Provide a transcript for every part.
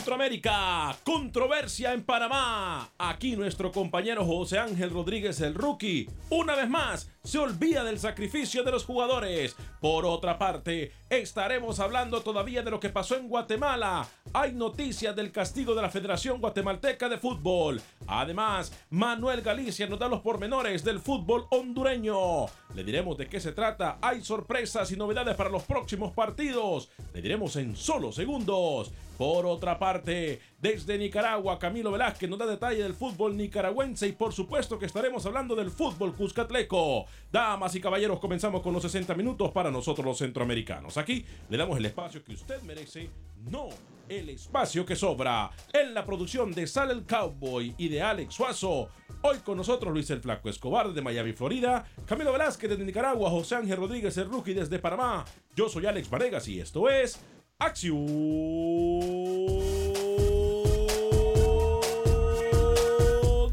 Centroamérica, controversia en Panamá. Aquí nuestro compañero José Ángel Rodríguez, el rookie, una vez más se olvida del sacrificio de los jugadores. Por otra parte, estaremos hablando todavía de lo que pasó en Guatemala. Hay noticias del castigo de la Federación Guatemalteca de Fútbol. Además, Manuel Galicia nos da los pormenores del fútbol hondureño. Le diremos de qué se trata. Hay sorpresas y novedades para los próximos partidos. Le diremos en solo segundos. Por otra parte, desde Nicaragua, Camilo Velázquez nos da detalle del fútbol nicaragüense y por supuesto que estaremos hablando del fútbol cuscatleco. Damas y caballeros, comenzamos con los 60 minutos para nosotros los centroamericanos. Aquí le damos el espacio que usted merece, no el espacio que sobra. En la producción de Sal el Cowboy y de Alex Suazo. Hoy con nosotros Luis el Flaco Escobar de Miami, Florida. Camilo Velázquez desde Nicaragua. José Ángel Rodríguez el Rookie desde Panamá. Yo soy Alex Varegas y esto es Acción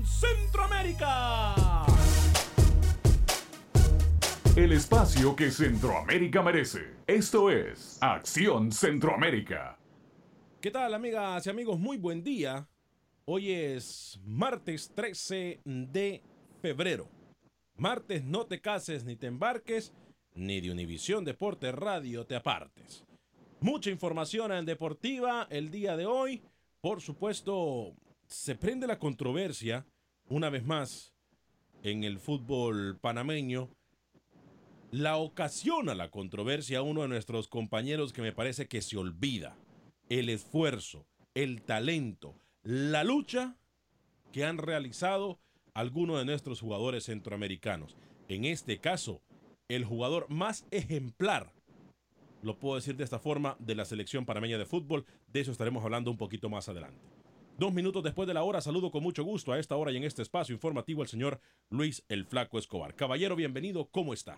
Centroamérica. El espacio que Centroamérica merece. Esto es Acción Centroamérica. ¿Qué tal amigas y amigos? Muy buen día. Hoy es martes 13 de febrero. Martes no te cases ni te embarques, ni de Univisión Deporte Radio te apartes. Mucha información en deportiva el día de hoy. Por supuesto, se prende la controversia una vez más en el fútbol panameño. La ocasiona la controversia uno de nuestros compañeros que me parece que se olvida. El esfuerzo, el talento, la lucha que han realizado algunos de nuestros jugadores centroamericanos. En este caso, el jugador más ejemplar lo puedo decir de esta forma, de la selección panameña de fútbol. De eso estaremos hablando un poquito más adelante. Dos minutos después de la hora, saludo con mucho gusto a esta hora y en este espacio informativo al señor Luis el Flaco Escobar. Caballero, bienvenido, ¿cómo está?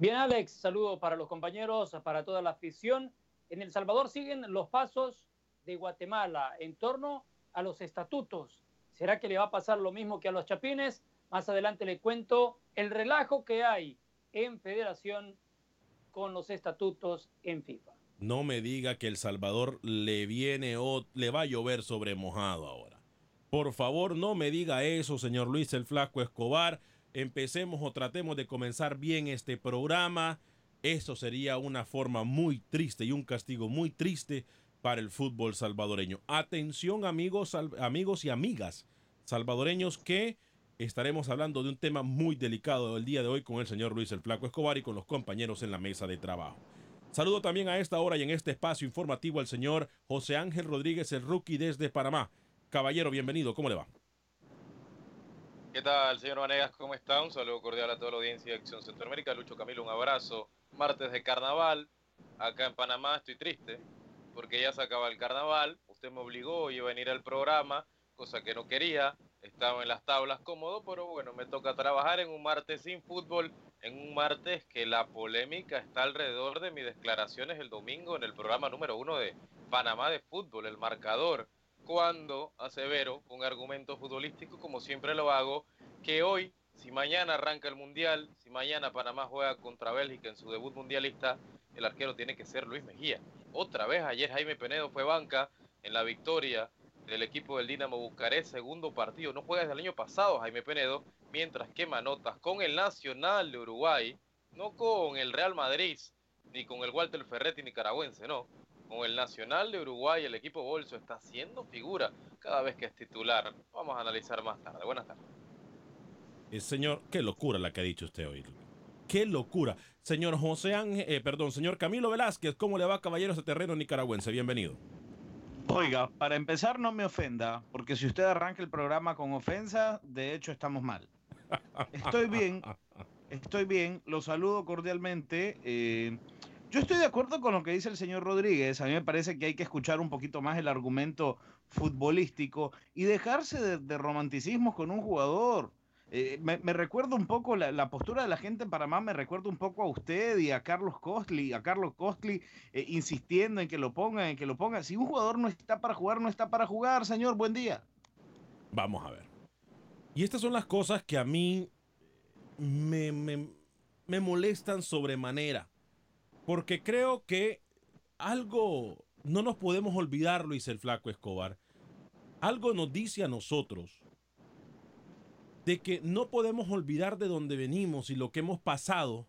Bien, Alex, saludo para los compañeros, para toda la afición. En El Salvador siguen los pasos de Guatemala en torno a los estatutos. ¿Será que le va a pasar lo mismo que a los chapines? Más adelante le cuento el relajo que hay en Federación con los estatutos en FIFA. No me diga que El Salvador le viene o le va a llover sobre mojado ahora. Por favor, no me diga eso, señor Luis el Flaco Escobar. Empecemos o tratemos de comenzar bien este programa. Eso sería una forma muy triste y un castigo muy triste para el fútbol salvadoreño. Atención amigos, amigos y amigas salvadoreños que estaremos hablando de un tema muy delicado el día de hoy con el señor Luis el Flaco Escobar y con los compañeros en la mesa de trabajo. Saludo también a esta hora y en este espacio informativo al señor José Ángel Rodríguez, el rookie desde Panamá. Caballero, bienvenido, ¿cómo le va? ¿Qué tal, señor Vanegas? ¿Cómo está? Un saludo cordial a toda la audiencia de Acción Centroamérica. Lucho Camilo, un abrazo. Martes de carnaval. Acá en Panamá estoy triste porque ya se acaba el carnaval. Usted me obligó a venir al programa, cosa que no quería estaba en las tablas cómodo, pero bueno, me toca trabajar en un martes sin fútbol, en un martes que la polémica está alrededor de mis declaraciones el domingo en el programa número uno de Panamá de Fútbol, el marcador, cuando asevero con argumento futbolístico, como siempre lo hago, que hoy, si mañana arranca el Mundial, si mañana Panamá juega contra Bélgica en su debut mundialista, el arquero tiene que ser Luis Mejía. Otra vez ayer Jaime Penedo fue banca en la victoria del equipo del Dinamo Bucarest, segundo partido. No juega desde el año pasado Jaime Penedo, mientras que Manotas con el Nacional de Uruguay, no con el Real Madrid, ni con el Walter Ferretti nicaragüense, no. Con el Nacional de Uruguay, el equipo Bolso está haciendo figura cada vez que es titular. Vamos a analizar más tarde. Buenas tardes. Eh, señor, qué locura la que ha dicho usted hoy. Qué locura. Señor José Ángel, eh, perdón, señor Camilo Velázquez, ¿cómo le va, caballero, ese terreno nicaragüense? Bienvenido. Oiga, para empezar no me ofenda, porque si usted arranca el programa con ofensa, de hecho estamos mal. Estoy bien, estoy bien, lo saludo cordialmente. Eh, yo estoy de acuerdo con lo que dice el señor Rodríguez. A mí me parece que hay que escuchar un poquito más el argumento futbolístico y dejarse de, de romanticismos con un jugador. Eh, me, recuerda un poco la, postura de la gente en Panamá, me recuerda un poco a usted y a Carlos Costly, a Carlos Costly eh, insistiendo en que lo pongan, en que lo pongan. Si un jugador no está para jugar, no está para jugar, señor, buen día. Vamos a ver. Y estas son las cosas que a mí me, me, me molestan sobremanera. Porque creo que algo, no nos podemos olvidar, Luis el Flaco Escobar, algo nos dice a nosotros de que no podemos olvidar de dónde venimos y lo que hemos pasado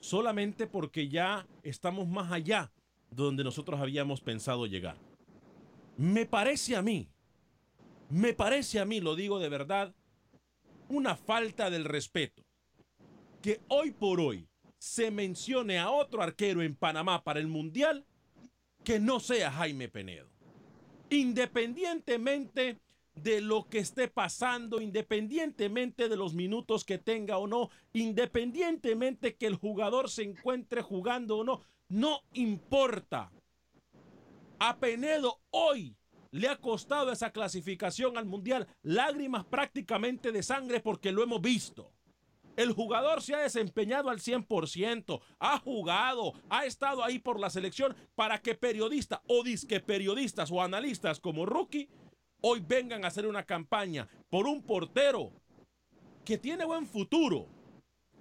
solamente porque ya estamos más allá de donde nosotros habíamos pensado llegar. Me parece a mí, me parece a mí, lo digo de verdad, una falta del respeto que hoy por hoy se mencione a otro arquero en Panamá para el Mundial que no sea Jaime Penedo. Independientemente de lo que esté pasando, independientemente de los minutos que tenga o no, independientemente que el jugador se encuentre jugando o no, no importa. A Penedo hoy le ha costado esa clasificación al Mundial lágrimas prácticamente de sangre porque lo hemos visto. El jugador se ha desempeñado al 100%, ha jugado, ha estado ahí por la selección para que periodistas o disque periodistas o analistas como Rookie hoy vengan a hacer una campaña por un portero que tiene buen futuro,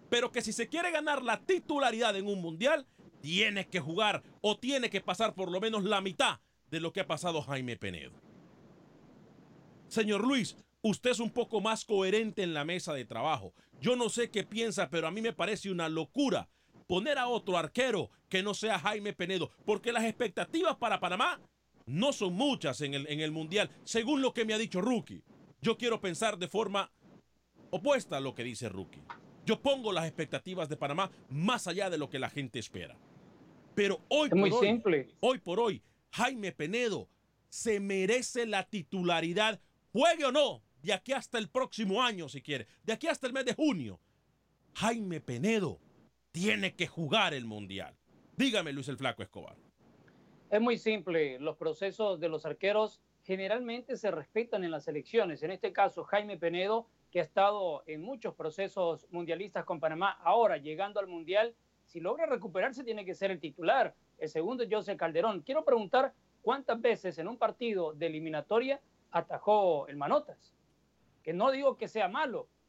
pero que si se quiere ganar la titularidad en un mundial, tiene que jugar o tiene que pasar por lo menos la mitad de lo que ha pasado Jaime Penedo. Señor Luis, usted es un poco más coherente en la mesa de trabajo. Yo no sé qué piensa, pero a mí me parece una locura poner a otro arquero que no sea Jaime Penedo, porque las expectativas para Panamá no son muchas en el, en el Mundial, según lo que me ha dicho Rookie. Yo quiero pensar de forma opuesta a lo que dice Rookie. Yo pongo las expectativas de Panamá más allá de lo que la gente espera. Pero hoy por muy hoy, simple. hoy por hoy, Jaime Penedo se merece la titularidad, juegue o no, de aquí hasta el próximo año si quiere, de aquí hasta el mes de junio. Jaime Penedo tiene que jugar el Mundial. Dígame, Luis el Flaco Escobar. Es muy simple, los procesos de los arqueros generalmente se respetan en las elecciones. En este caso, Jaime Penedo, que ha estado en muchos procesos mundialistas con Panamá, ahora llegando al Mundial, si logra recuperarse tiene que ser el titular. El segundo José Calderón. Quiero preguntar cuántas veces en un partido de eliminatoria atajó el Manotas. Que no digo que sea malo, lo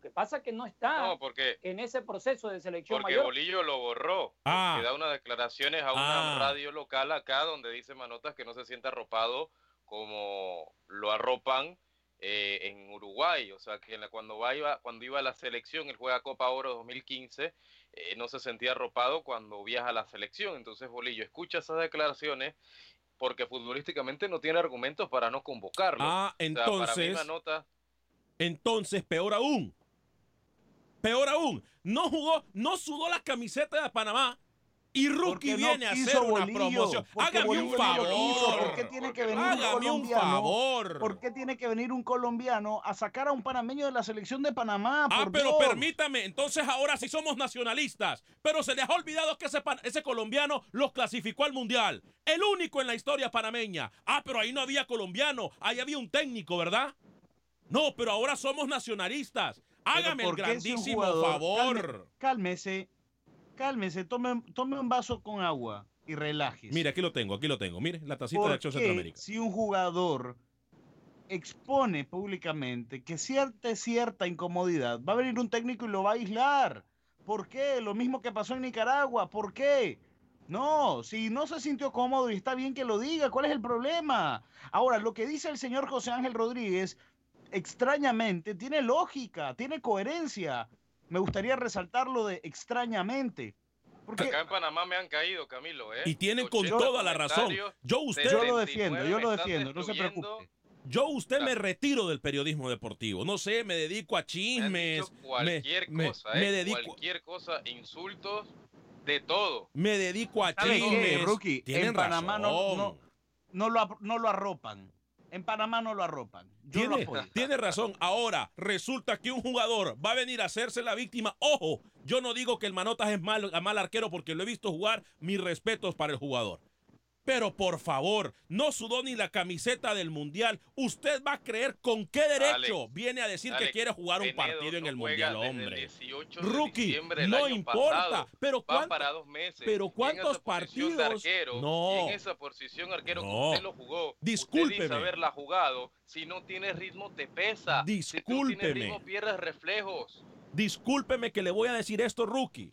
que pasa es que no está No, porque, en ese proceso de selección porque mayor. Bolillo lo borró. Ah. Que da unas declaraciones a Ah. una radio local acá donde dice Manotas que no se siente arropado como lo arropan eh, en Uruguay. O sea, que en la- cuando, va, iba, cuando iba a la selección, él juega Copa Oro 2015, eh, no se sentía arropado cuando viaja a la selección. Entonces Bolillo escucha esas declaraciones porque futbolísticamente no tiene argumentos para no convocarlo. Ah, O sea, para mí entonces, entonces peor aún. Peor aún, no jugó, no sudó la camiseta de Panamá y Rookie no viene a hacer una promoción. Hágame un Bolillo favor. ¿Por qué tiene que venir Hágame un favor. ¿Por qué tiene que venir un colombiano a sacar a un panameño de la selección de Panamá? Ah, Por pero Dios. permítame, entonces ahora sí somos nacionalistas. Pero se les ha olvidado que ese, ese colombiano los clasificó al mundial. El único en la historia panameña. Ah, pero ahí no había colombiano, ahí había un técnico, ¿verdad? No, pero ahora somos nacionalistas. Hágame el ¿por qué si un grandísimo jugador- favor. calme- cálmese, cálmese, tome, tome un vaso con agua y relájese. Mire, aquí lo tengo, aquí lo tengo. Mire, la tacita de ¿Por Acción Centroamérica. si un jugador expone públicamente que siente cierta incomodidad, va a venir un técnico y lo va a aislar? ¿Por qué? Lo mismo que pasó en Nicaragua. ¿Por qué? No, si no se sintió cómodo y está bien que lo diga, ¿cuál es el problema? Ahora, lo que dice el señor José Ángel Rodríguez, extrañamente, tiene lógica, tiene coherencia. Me gustaría resaltar lo de extrañamente. Porque acá en Panamá me han caído, Camilo. ¿eh? Y tienen con 80 toda la razón. Yo usted, yo lo 79 defiendo, yo me lo defiendo, no se preocupe. yo usted me retiro del periodismo deportivo. No sé, me dedico a Me chismes. cualquier me- cosa, me ¿eh? dedico- Cualquier cosa, insultos, de todo. Me dedico a ¿Sabe qué, chismes. Rookie? En Panamá no- razón. no- no lo, no lo arropan. En Panamá no lo arropan. Yo tiene razón. Ahora, resulta que un jugador va a venir a hacerse la víctima. Ojo, yo no digo que el Manotas es mal, mal arquero porque lo he visto jugar. Mis respetos para el jugador. Pero por favor, no sudó ni la camiseta del Mundial. ¿Usted va a creer con qué derecho Alex, viene a decir que Alex, quiere jugar un partido en no el Mundial, el hombre? 18 de Rookie, no importa. pasado. Pero ¿cuánto- para dos meses. pero ¿cuántos partidos? arquero, No. en esa posición arquero No. usted lo jugó. Usted Discúlpeme. dice haberla jugado. Si no tienes ritmo, te pesa. Si Discúlpeme. tienes ritmo, pierdes reflejos. Discúlpeme que le voy a decir esto, rookie.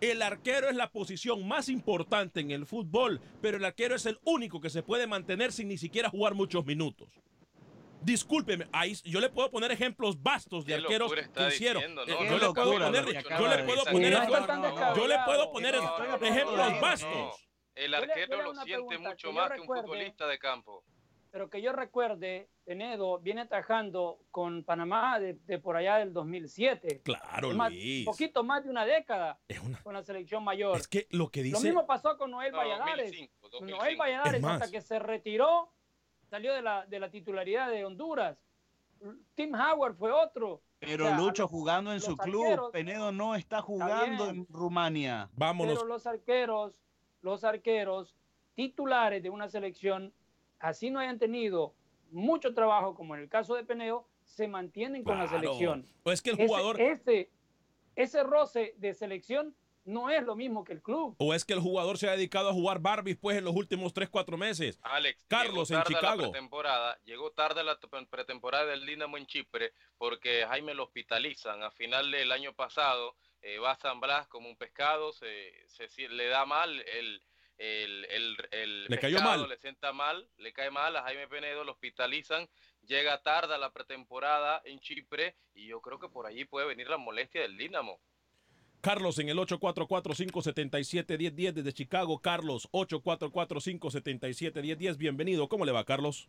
El arquero es la posición más importante en el fútbol, pero el arquero es el único que se puede mantener sin ni siquiera jugar muchos minutos. Discúlpeme, ahí yo le puedo poner ejemplos vastos de arqueros que hicieron. yo, le puedo poner, yo le puedo poner yo le puedo poner No, estoy no, ejemplos no, vastos. no. El arquero lo siente mucho más que un futbolista de campo. Pero que yo recuerde, Penedo viene atajando con Panamá de, de por allá del 2007. Claro, más, Luis. un poquito más de una década Es, una- con la selección mayor. es que lo que Lo dice mismo pasó con Noel No, Valladares. 2005, 2005. Noel Valladares, hasta que se retiró, salió de la, de la titularidad de Honduras. Tim Howard fue otro. Pero O sea, a Lucho los- jugando en su club, arqueros- Penedo no está jugando en Rumania. vámonos. Pero los arqueros, los arqueros titulares de una selección, así no hayan tenido mucho trabajo, como en el caso de Peneo, se mantienen con la selección. O es que el Ese- jugador Ese, ese roce de selección no es lo mismo que el club. o es que el jugador se ha dedicado a jugar Barbies pues en los últimos 3 4 meses. Alex, Carlos, llegó en Chicago. La pretemporada, llegó tarde la pretemporada del Dinamo en Chipre porque Jaime lo hospitalizan. A final del año pasado eh, va a San Blas como un pescado, se, se le da mal el, el, el, el Le cayó mal. le sienta mal, le cae mal a Jaime Penedo, lo hospitalizan, llega tarde a la pretemporada en Chipre y yo creo que por allí puede venir la molestia del Dinamo. Carlos en el 844-577-1010 desde Chicago. Carlos, 844-577-1010. Bienvenido. ¿Cómo le va, Carlos?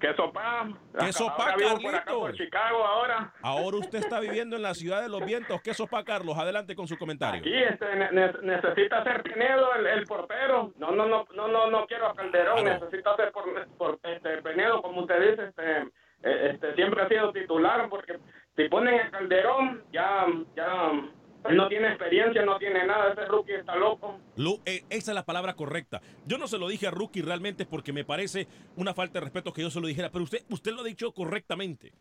¿Qué sopa? ¿Qué sopa, ahora vivo por acá Carlitos? por Chicago ahora. Ahora usted está viviendo en la ciudad de los vientos. ¿Qué sopa, Carlos? Adelante con su comentario. Aquí este, ne- ne- necesita ser Pinedo el, el portero. No, no, no, no, no, no quiero a Calderón. Necesita ser por, por este Pinedo, como usted dice, este, eh, este, siempre ha sido titular, porque si ponen a Calderón, ya, ya, él no tiene experiencia, no tiene nada. Ese rookie está loco. Lu- eh, esa es la palabra correcta. Yo no se lo dije a Rookie realmente porque me parece una falta de respeto que yo se lo dijera, pero usted, usted lo ha dicho correctamente.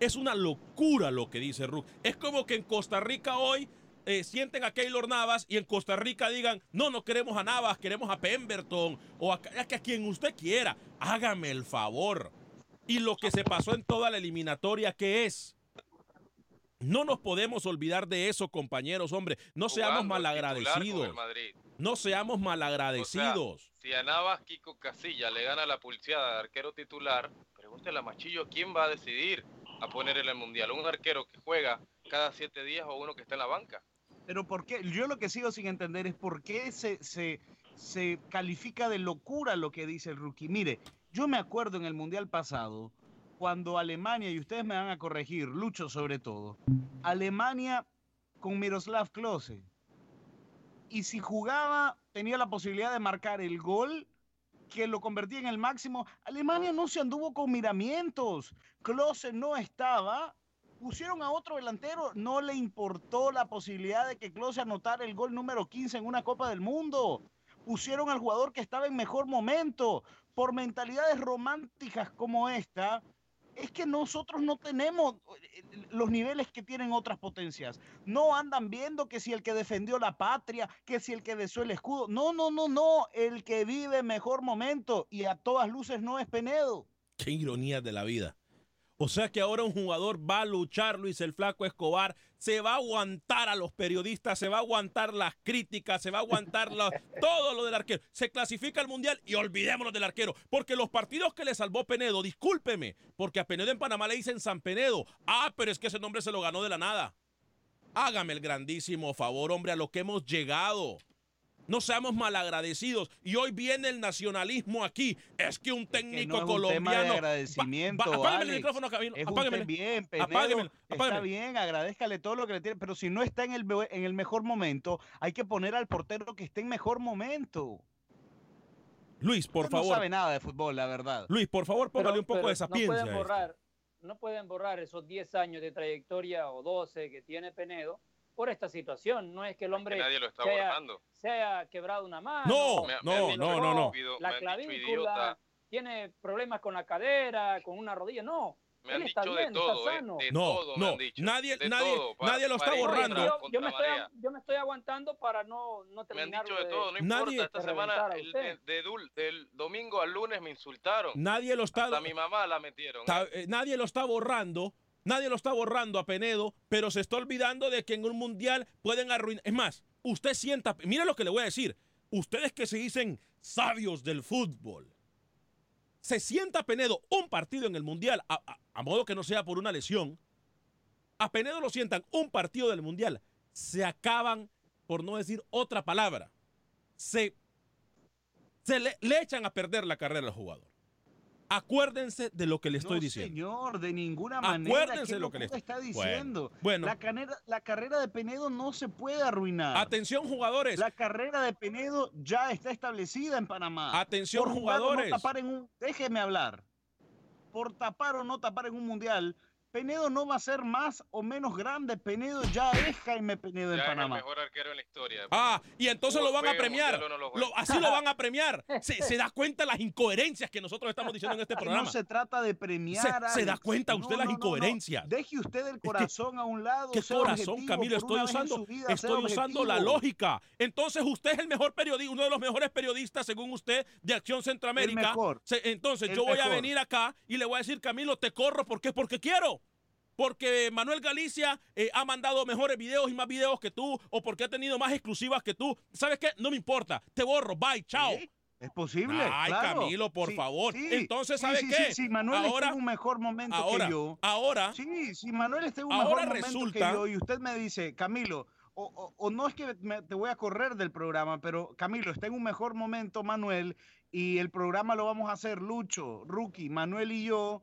Es una locura lo que dice Rookie. Es como que en Costa Rica hoy eh, sienten a Keylor Navas y en Costa Rica digan, no, no queremos a Navas, queremos a Pemberton o a, a quien usted quiera. Hágame el favor. Y lo que se pasó en toda la eliminatoria, ¿qué es? No nos podemos olvidar de eso, compañeros, hombre. No seamos malagradecidos. Madrid. No seamos malagradecidos. Si a Navas Kiko Casilla le gana la pulseada de arquero titular, pregúntele a Machillo quién va a decidir a poner en el mundial. Un arquero que juega cada siete días o uno que está en la banca. Pero ¿por qué? Yo lo que sigo sin entender es por qué se, se se califica de locura lo que dice el rookie. Mire, yo me acuerdo en el Mundial pasado, cuando Alemania, y ustedes me van a corregir, Lucho sobre todo, Alemania con Miroslav Klose. Y si jugaba, tenía la posibilidad de marcar el gol que lo convertía en el máximo. Alemania no se anduvo con miramientos. Klose no estaba. Pusieron a otro delantero, no le importó la posibilidad de que Klose anotara el gol número 15 en una Copa del Mundo. Pusieron al jugador que estaba en mejor momento. Por mentalidades románticas como esta, es que nosotros no tenemos eh, los niveles que tienen otras potencias. No andan viendo que si el que defendió la patria, que si el que besó el escudo. No, no, no, no. El que vive mejor momento y a todas luces no es Penedo. Qué ironía de la vida. O sea que ahora un jugador va a luchar, Luis el Flaco Escobar, se va a aguantar a los periodistas, se va a aguantar las críticas, se va a aguantar todo lo del arquero. Se clasifica al Mundial y olvidémonos del arquero, porque los partidos que le salvó Penedo, discúlpeme, porque a Penedo en Panamá le dicen San Penedo. Ah, pero es que ese nombre se lo ganó de la nada. Hágame el grandísimo favor, hombre, a lo que hemos llegado. No seamos malagradecidos. Y hoy viene el nacionalismo aquí. Es que un técnico no es colombiano. Un tema de agradecimiento. Va, va, apágame Alex. el micrófono, Camilo. Es usted bien, apágame, Está bien, agradezcale todo lo que le tiene. Pero si no está en el, en el mejor momento, hay que poner al portero que esté en mejor momento. Luis, por Usted No favor. sabe nada de fútbol, la verdad. Luis, por favor, póngale Pero- un poco pero de sapiencia. No pueden borrar, no pueden borrar esos 10 años de trayectoria o 12 que tiene Penedo por esta situación. No es que el hombre nadie lo está se, haya, borrando. se haya quebrado una mano. No, Me- no, han no, no, no. La han clavícula, tiene problemas con la cadera, con una rodilla. No, me han él está dicho bien, de todo, eh, de No, todo me no, han dicho. nadie- de nadie- todo, nadie lo está borrando. yo, me estoy, marea. yo me estoy aguantando para no, no Me han terminar dicho de todo, no Nadie- importa. Esta semana, el- de- del domingo al lunes me insultaron. Nadie lo está. Hasta mi mamá la metieron. Ta- ¿eh? eh, nadie lo está borrando. Nadie lo está borrando a Penedo, pero se está olvidando de que en un mundial pueden arruinar. Es más, usted sienta. Mire lo que le voy a decir. Ustedes que se dicen sabios del fútbol. Se sienta Penedo un partido en el mundial, a, modo que no sea por una lesión. A Penedo lo sientan un partido del mundial. Se acaban, por no decir otra palabra. Se, se le, le echan a perder la carrera al jugador. Acuérdense de lo que le estoy no, diciendo. señor, de ninguna manera. Acuérdense ¿Qué de lo que le está diciendo. bueno. La, carrera, la carrera de Penedo no se puede arruinar. Atención jugadores. La carrera de Penedo ya está establecida en Panamá. Atención Por jugadores. No tapar en un, déjeme hablar. Por tapar o no tapar en un mundial, Penedo no va a ser más o menos grande. Penedo ya es Jaime Penedo en es el Panamá. mejor arquero en la historia. Ah, y entonces lo van a premiar. No lo así lo van a premiar. Se, se da cuenta las incoherencias que nosotros estamos diciendo en este programa. no se trata de premiar. Se- se da cuenta usted las no, no. incoherencias. Deje usted el corazón a un lado. ¿Qué corazón, objetivo Camilo? Estoy usando, vida, estoy usando la lógica. Entonces usted es el mejor periodista, uno de los mejores periodistas, según usted, de Acción Centroamérica. El mejor. Se- entonces El yo voy a venir acá y le voy a decir, Camilo, te corro. ¿Por qué? Porque quiero. Porque Manuel Galicia eh, ha mandado mejores videos y más videos que tú, o porque ha tenido más exclusivas que tú. ¿Sabes qué? No me importa. Te borro. Bye. Chao. Sí, Es posible. Ay, claro. Camilo, por Sí, favor. sí, Entonces, ¿sabe sí, qué? Sí, Manuel Ahora- está en un mejor momento Ahora, que yo. ahora, Sí, sí, Manuel está en un Ahora mejor momento resulta- que yo y usted me dice, Camilo, o, o- o no es que me- te voy a correr del programa, pero Camilo, está en un mejor momento Manuel y el programa lo vamos a hacer Lucho, Rookie, Manuel y yo.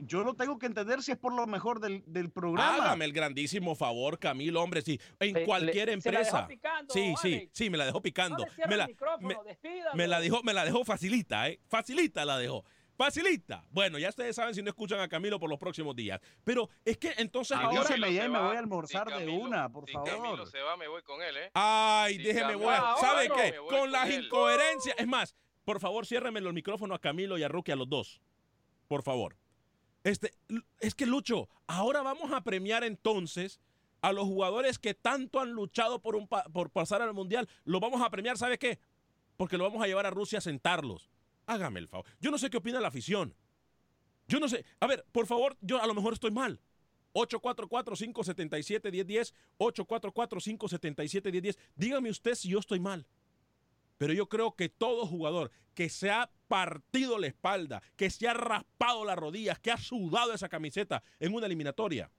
Yo lo tengo que entender si es por lo mejor del, del programa. hágame el grandísimo favor, Camilo, hombre, sí, en Se- cualquier le- se la dejó empresa. picando, sí, sí, Alex. sí, me la dejó picando. No me, la, el micrófono, me- me la dejó, me la dejó facilita, ¿eh? Facilita la dejó. Facilita. Bueno, ya ustedes saben si no escuchan a Camilo por los próximos días. Pero es que entonces Ah, ahora. Ya y se me voy a almorzar de Camilo- una, por si favor. Camilo se va, me voy con él, ¿eh? Ay, Si déjeme, Camilo voy a- se va, ¿Sabe qué? me voy Con con las él. incoherencias. Es más, por favor, ciérreme los micrófonos a Camilo y a Rookie, a los dos. Por favor. Este, es que Lucho, ahora vamos a premiar entonces a los jugadores que tanto han luchado por, por pasar al mundial. Lo vamos a premiar, ¿sabe qué? Porque lo vamos a llevar a Rusia a sentarlos. Hágame el favor. Yo no sé qué opina la afición. Yo no sé. A ver, por favor, yo a lo mejor estoy mal. 844-577-1010, 844-577-1010. Dígame usted si yo estoy mal. Pero yo creo que todo jugador que se ha partido la espalda, que se ha raspado las rodillas, que ha sudado esa camiseta en una eliminatoria,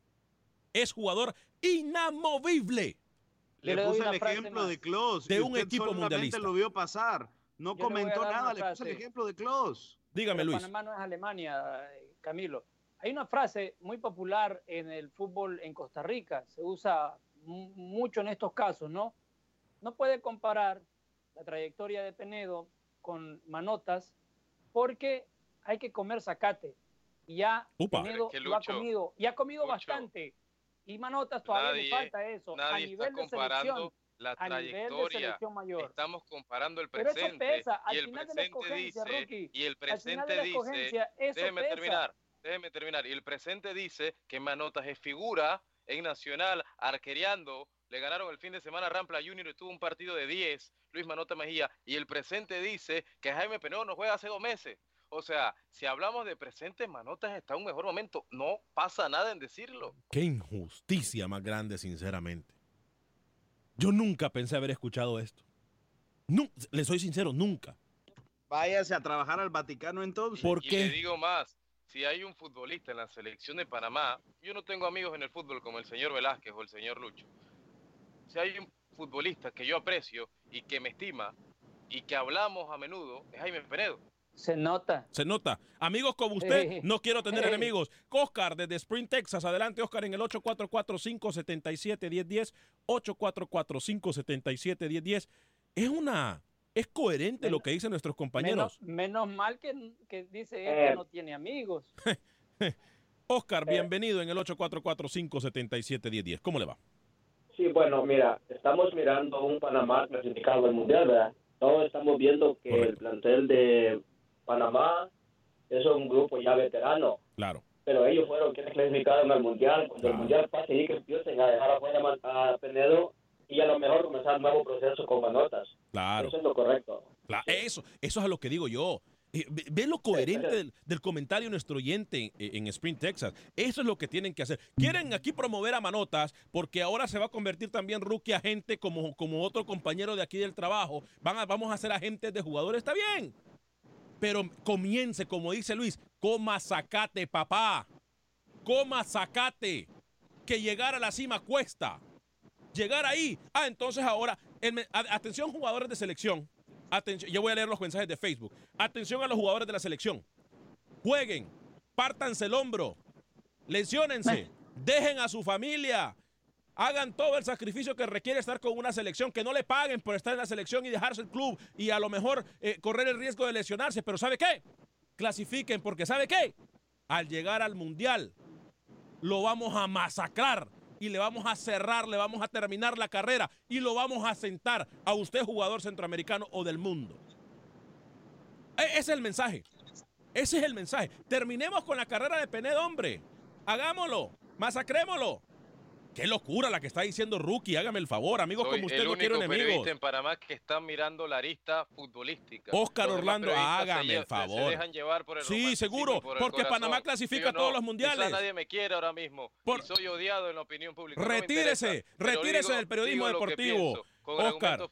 es jugador inamovible. Le, puse el ejemplo más. de Klose. De un equipo mundialista. lo vio pasar. No Yo comentó nada, le puse el ejemplo de Klose. Dígame, Pero Luis. Panamá no es Alemania, Camilo. Hay una frase muy popular en el fútbol en Costa Rica, se usa mu- mucho en estos casos, ¿no? No puede comparar la trayectoria de Penedo con Manotas porque hay que comer zacate. Y ya Upa. Penedo lo ha comido, y ha comido Lucho, bastante. Y Manotas todavía nadie- le falta eso. A Nadie nivel está de comparando selección, la a nivel de trayectoria. selección mayor. Estamos comparando el Pero eso presente y el presente dice Rookie, y el Al final de presente la dice déjeme pesa. terminar, déjeme terminar. Y el presente dice que Manotas es figura en Nacional, arquereando. Le ganaron el fin de semana a Rampla Junior y tuvo un partido de 10, Luis Manota Mejía. Y el presente dice que Jaime Penedo no juega hace dos meses. O sea, si hablamos de presente, Manotas está en un mejor momento. No pasa nada en decirlo. Qué injusticia más grande, sinceramente. Yo nunca pensé haber escuchado esto. Nu- le soy sincero, nunca. Váyase a trabajar al Vaticano entonces. ¿Por Y le digo más, si hay un futbolista en la selección de Panamá, yo no tengo amigos en el fútbol como el señor Velázquez o el señor Lucho. Si hay un futbolista que yo aprecio y que me estima y que hablamos a menudo, es Jaime Penedo. Se nota. Se nota. Amigos como usted, Eh. no quiero tener Eh. enemigos. Oscar desde Spring, Texas. Adelante, Oscar, en el 844-577-1010. 844-577-1010. Es una... Es coherente lo que dicen nuestros compañeros. Menos, menos mal que, que dice él Eh. que no tiene amigos. Oscar, bienvenido en el 844-577-1010. ¿Cómo le va? Sí, bueno, mira, estamos mirando un Panamá clasificado al Mundial, ¿verdad? Todos estamos viendo que el plantel de Panamá es un grupo ya veterano, Claro. pero ellos fueron quienes clasificaron al Mundial. Cuando Claro. el Mundial pase y que empiecen a dejar afuera a Penedo y a lo mejor comenzar un nuevo proceso con Manotas. Claro. Eso es lo correcto. Eso, eso es a lo que digo yo. Eh, Ve, ve lo coherente del, del comentario de nuestro oyente en, en Spring, Texas. Eso es lo que tienen que hacer. Quieren aquí promover a Manotas porque ahora se va a convertir también rookie agente como, como otro compañero de aquí del trabajo. Van a- vamos a ser agentes de jugadores. Está bien. Pero comience, como dice Luis, coma zacate, papá. Coma zacate. Que llegar a la cima cuesta. Llegar ahí. Ah, entonces ahora, el atención jugadores de selección. Atención, yo voy a leer los mensajes de Facebook. Atención a los jugadores de la selección. Jueguen, pártanse el hombro, lesionense, dejen a su familia, hagan todo el sacrificio que requiere estar con una selección, que no le paguen por estar en la selección y dejarse el club y a lo mejor eh, correr el riesgo de lesionarse. Pero ¿sabe qué? Clasifiquen porque ¿sabe qué? Al llegar al mundial, lo vamos a masacrar y le vamos a cerrar, le vamos a terminar la carrera y lo vamos a sentar a usted jugador centroamericano o del mundo. E- ese es el mensaje. Ese es el mensaje. Terminemos con la carrera de Penedo, hombre. Hagámoslo. Masacrémoslo. Qué locura la que está diciendo Rookie. Hágame el favor, amigos Soy como usted el no único quiero enemigos. en Panamá que está mirando la arista futbolística. Oscar Orlando, hágame el favor. Se dejan llevar por el Sí, seguro, por el porque corazón. Panamá clasifica a todos no, los mundiales. nadie me quiere ahora mismo. Por- y soy odiado en la opinión pública. no Retírese, interesa, pero retírese digo- del periodismo deportivo. Con Oscar.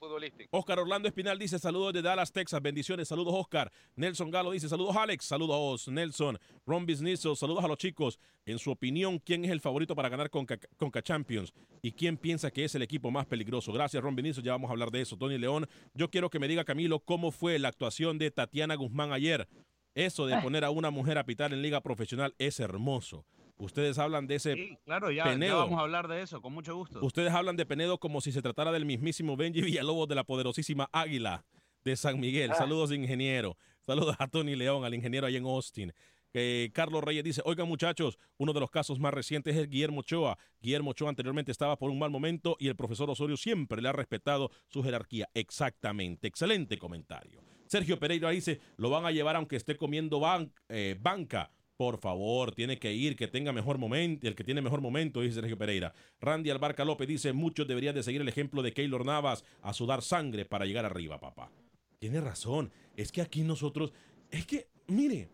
Oscar Orlando Espinal dice saludos desde Dallas, Texas. Bendiciones, saludos Oscar. Nelson Galo dice saludos Alex, saludos Nelson. Ron Bisnizo, saludos a los chicos. En su opinión, ¿quién es el favorito para ganar Conca, Conca Champions? ¿Y quién piensa que es el equipo más peligroso? Gracias Ron Bisnizo, ya vamos a hablar de eso. Tony León, yo quiero que me diga Camilo cómo fue la actuación de Tatiana Guzmán ayer. Eso de poner a una mujer a pitar en liga profesional es hermoso. Ustedes hablan de ese Sí, claro, ya, ya Penedo. vamos a hablar de eso, con mucho gusto. Ustedes hablan de Penedo como si se tratara del mismísimo Benji Villalobos de la poderosísima Águila de San Miguel. Saludos, ingeniero. Saludos a Tony León, al ingeniero ahí en Austin. Eh, Carlos Reyes dice, oigan muchachos, uno de los casos más recientes es Guillermo Ochoa. Guillermo Ochoa anteriormente estaba por un mal momento y el profesor Osorio siempre le ha respetado su jerarquía. Exactamente, excelente comentario. Sergio Pereira dice, lo van a llevar aunque esté comiendo ban- eh, banca. Por favor, tiene que ir, que tenga mejor momento, el que tiene mejor momento, dice Sergio Pereira. Randy Albarca López dice, muchos deberían de seguir el ejemplo de Keylor Navas a sudar sangre para llegar arriba, papá. Tiene razón, es que aquí nosotros, es que, mire,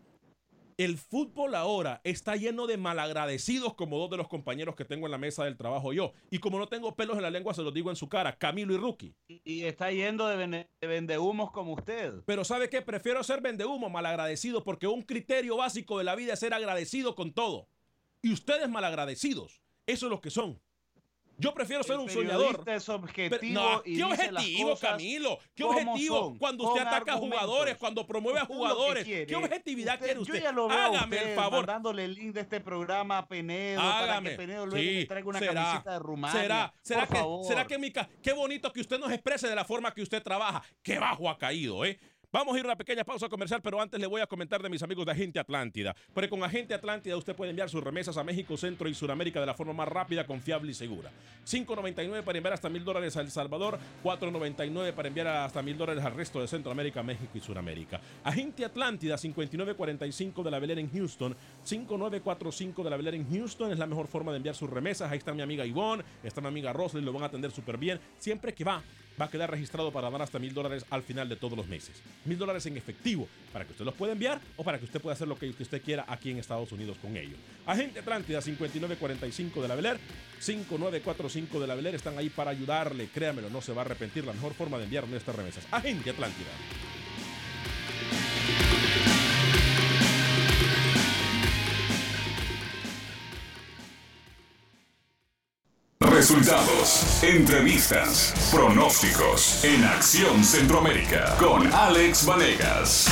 el fútbol ahora está lleno de malagradecidos como dos de los compañeros que tengo en la mesa del trabajo yo. Y como no tengo pelos en la lengua, se los digo en su cara, Camilo y Rookie. Y, y está yendo de, vende- de vendehumos como usted. Pero ¿sabe qué? Prefiero ser vendehumo, malagradecido, porque un criterio básico de la vida es ser agradecido con todo. Y ustedes malagradecidos, eso es lo que son. Yo prefiero ser El un soñador. es Pero- objetivo no, y ¿Qué objetivo, Camilo? ¿Qué objetivo cuando usted ataca a argumentos. jugadores, cuando promueve a jugadores? quiere, ¿Qué objetividad usted- quiere usted? Yo ya lo veo Hágame usted el favor. mandándole el link de este programa a Penedo para Hágame. que Penedo luego Sí, le traiga una será, camiseta de Rumania. ¿Será, será Por que, favor. será que mi qué bonito que usted nos exprese de la forma que usted trabaja? Qué bajo ha caído, ¿eh? Vamos a ir a una pequeña pausa comercial, pero antes le voy a comentar de mis amigos de Agente Atlántida. Porque con Agente Atlántida usted puede enviar sus remesas a México, Centro y Sudamérica de la forma más rápida, confiable y segura. 5.99 para enviar hasta mil dólares a El Salvador, 4.99 para enviar hasta mil dólares al resto de Centroamérica, México y Sudamérica. Agente Atlántida, 5945 de la Belén en Houston, 5945 de la Belén en Houston es la mejor forma de enviar sus remesas. Ahí está mi amiga Ivonne, está mi amiga Roslyn, lo van a atender súper bien. Siempre que va, va a quedar registrado para dar hasta mil dólares al final de todos los meses. Mil dólares en efectivo para que usted los pueda enviar o para que usted pueda hacer lo que usted quiera aquí en Estados Unidos con ellos. Agente Atlántida 5945 de la Bel Air, 5945 de la Bel Air están ahí para ayudarle. Créamelo, no se va a arrepentir. La mejor forma de enviar nuestras remesas. Agente Atlántida. Resultados, entrevistas, pronósticos en Acción Centroamérica con Alex Vanegas.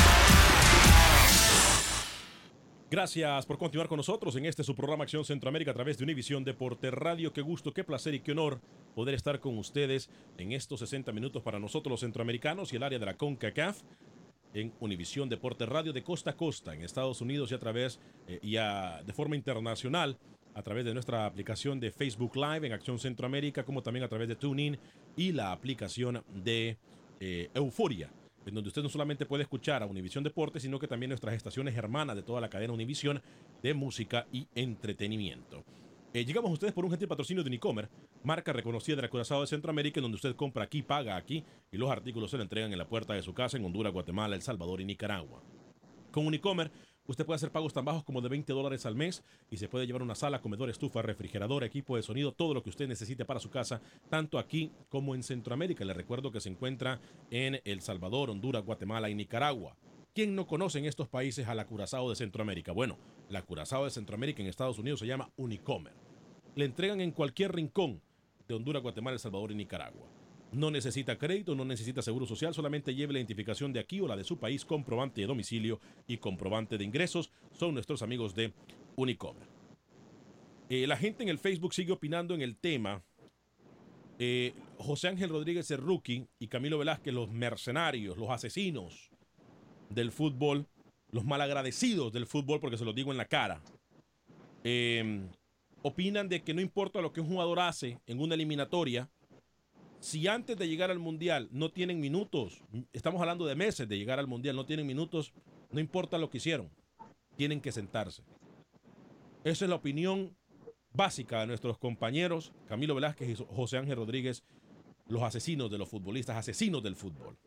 Gracias por continuar con nosotros en este su programa Acción Centroamérica a través de Univisión Deporte Radio. Qué gusto, qué placer y qué honor poder estar con ustedes en estos 60 minutos para nosotros los centroamericanos y el área de la CONCACAF en Univisión Deporte Radio de costa a costa en Estados Unidos y a través eh, y de forma internacional a través de nuestra aplicación de Facebook Live en Acción Centroamérica como también a través de TuneIn y la aplicación de eh, Euforia en donde usted no solamente puede escuchar a Univisión Deporte, sino que también nuestras estaciones hermanas de toda la cadena Univisión de música y entretenimiento. Eh, llegamos a ustedes por un gentil patrocinio de Unicomer, marca reconocida del Curazao de Centroamérica, en donde usted compra aquí, paga aquí y los artículos se le entregan en la puerta de su casa en Honduras, Guatemala, El Salvador y Nicaragua. Con Unicomer, usted puede hacer pagos tan bajos como de 20 dólares al mes y se puede llevar una sala, comedor, estufa, refrigerador, equipo de sonido, todo lo que usted necesite para su casa, tanto aquí como en Centroamérica. Le recuerdo que se encuentra en El Salvador, Honduras, Guatemala y Nicaragua. ¿Quién no conoce en estos países a la Curazao de Centroamérica? Bueno, la Curazao de Centroamérica en Estados Unidos se llama Unicomer. Le entregan en cualquier rincón de Honduras, Guatemala, El Salvador y Nicaragua. No necesita crédito, no necesita seguro social, solamente lleve la identificación de aquí o la de su país, comprobante de domicilio y comprobante de ingresos. Son nuestros amigos de Unicomer. Eh, la gente en el Facebook sigue opinando en el tema. Eh, José Ángel Rodríguez, el rookie, y Camilo Velázquez, los mercenarios, los asesinos del fútbol, los malagradecidos del fútbol, porque se los digo en la cara. Eh, opinan de que no importa lo que un jugador hace en una eliminatoria, si antes de llegar al mundial no tienen minutos, estamos hablando de meses de llegar al mundial, no tienen minutos, no importa lo que hicieron, tienen que sentarse. Esa es la opinión básica de nuestros compañeros Camilo Velázquez y José Ángel Rodríguez, los asesinos de los futbolistas, asesinos del fútbol,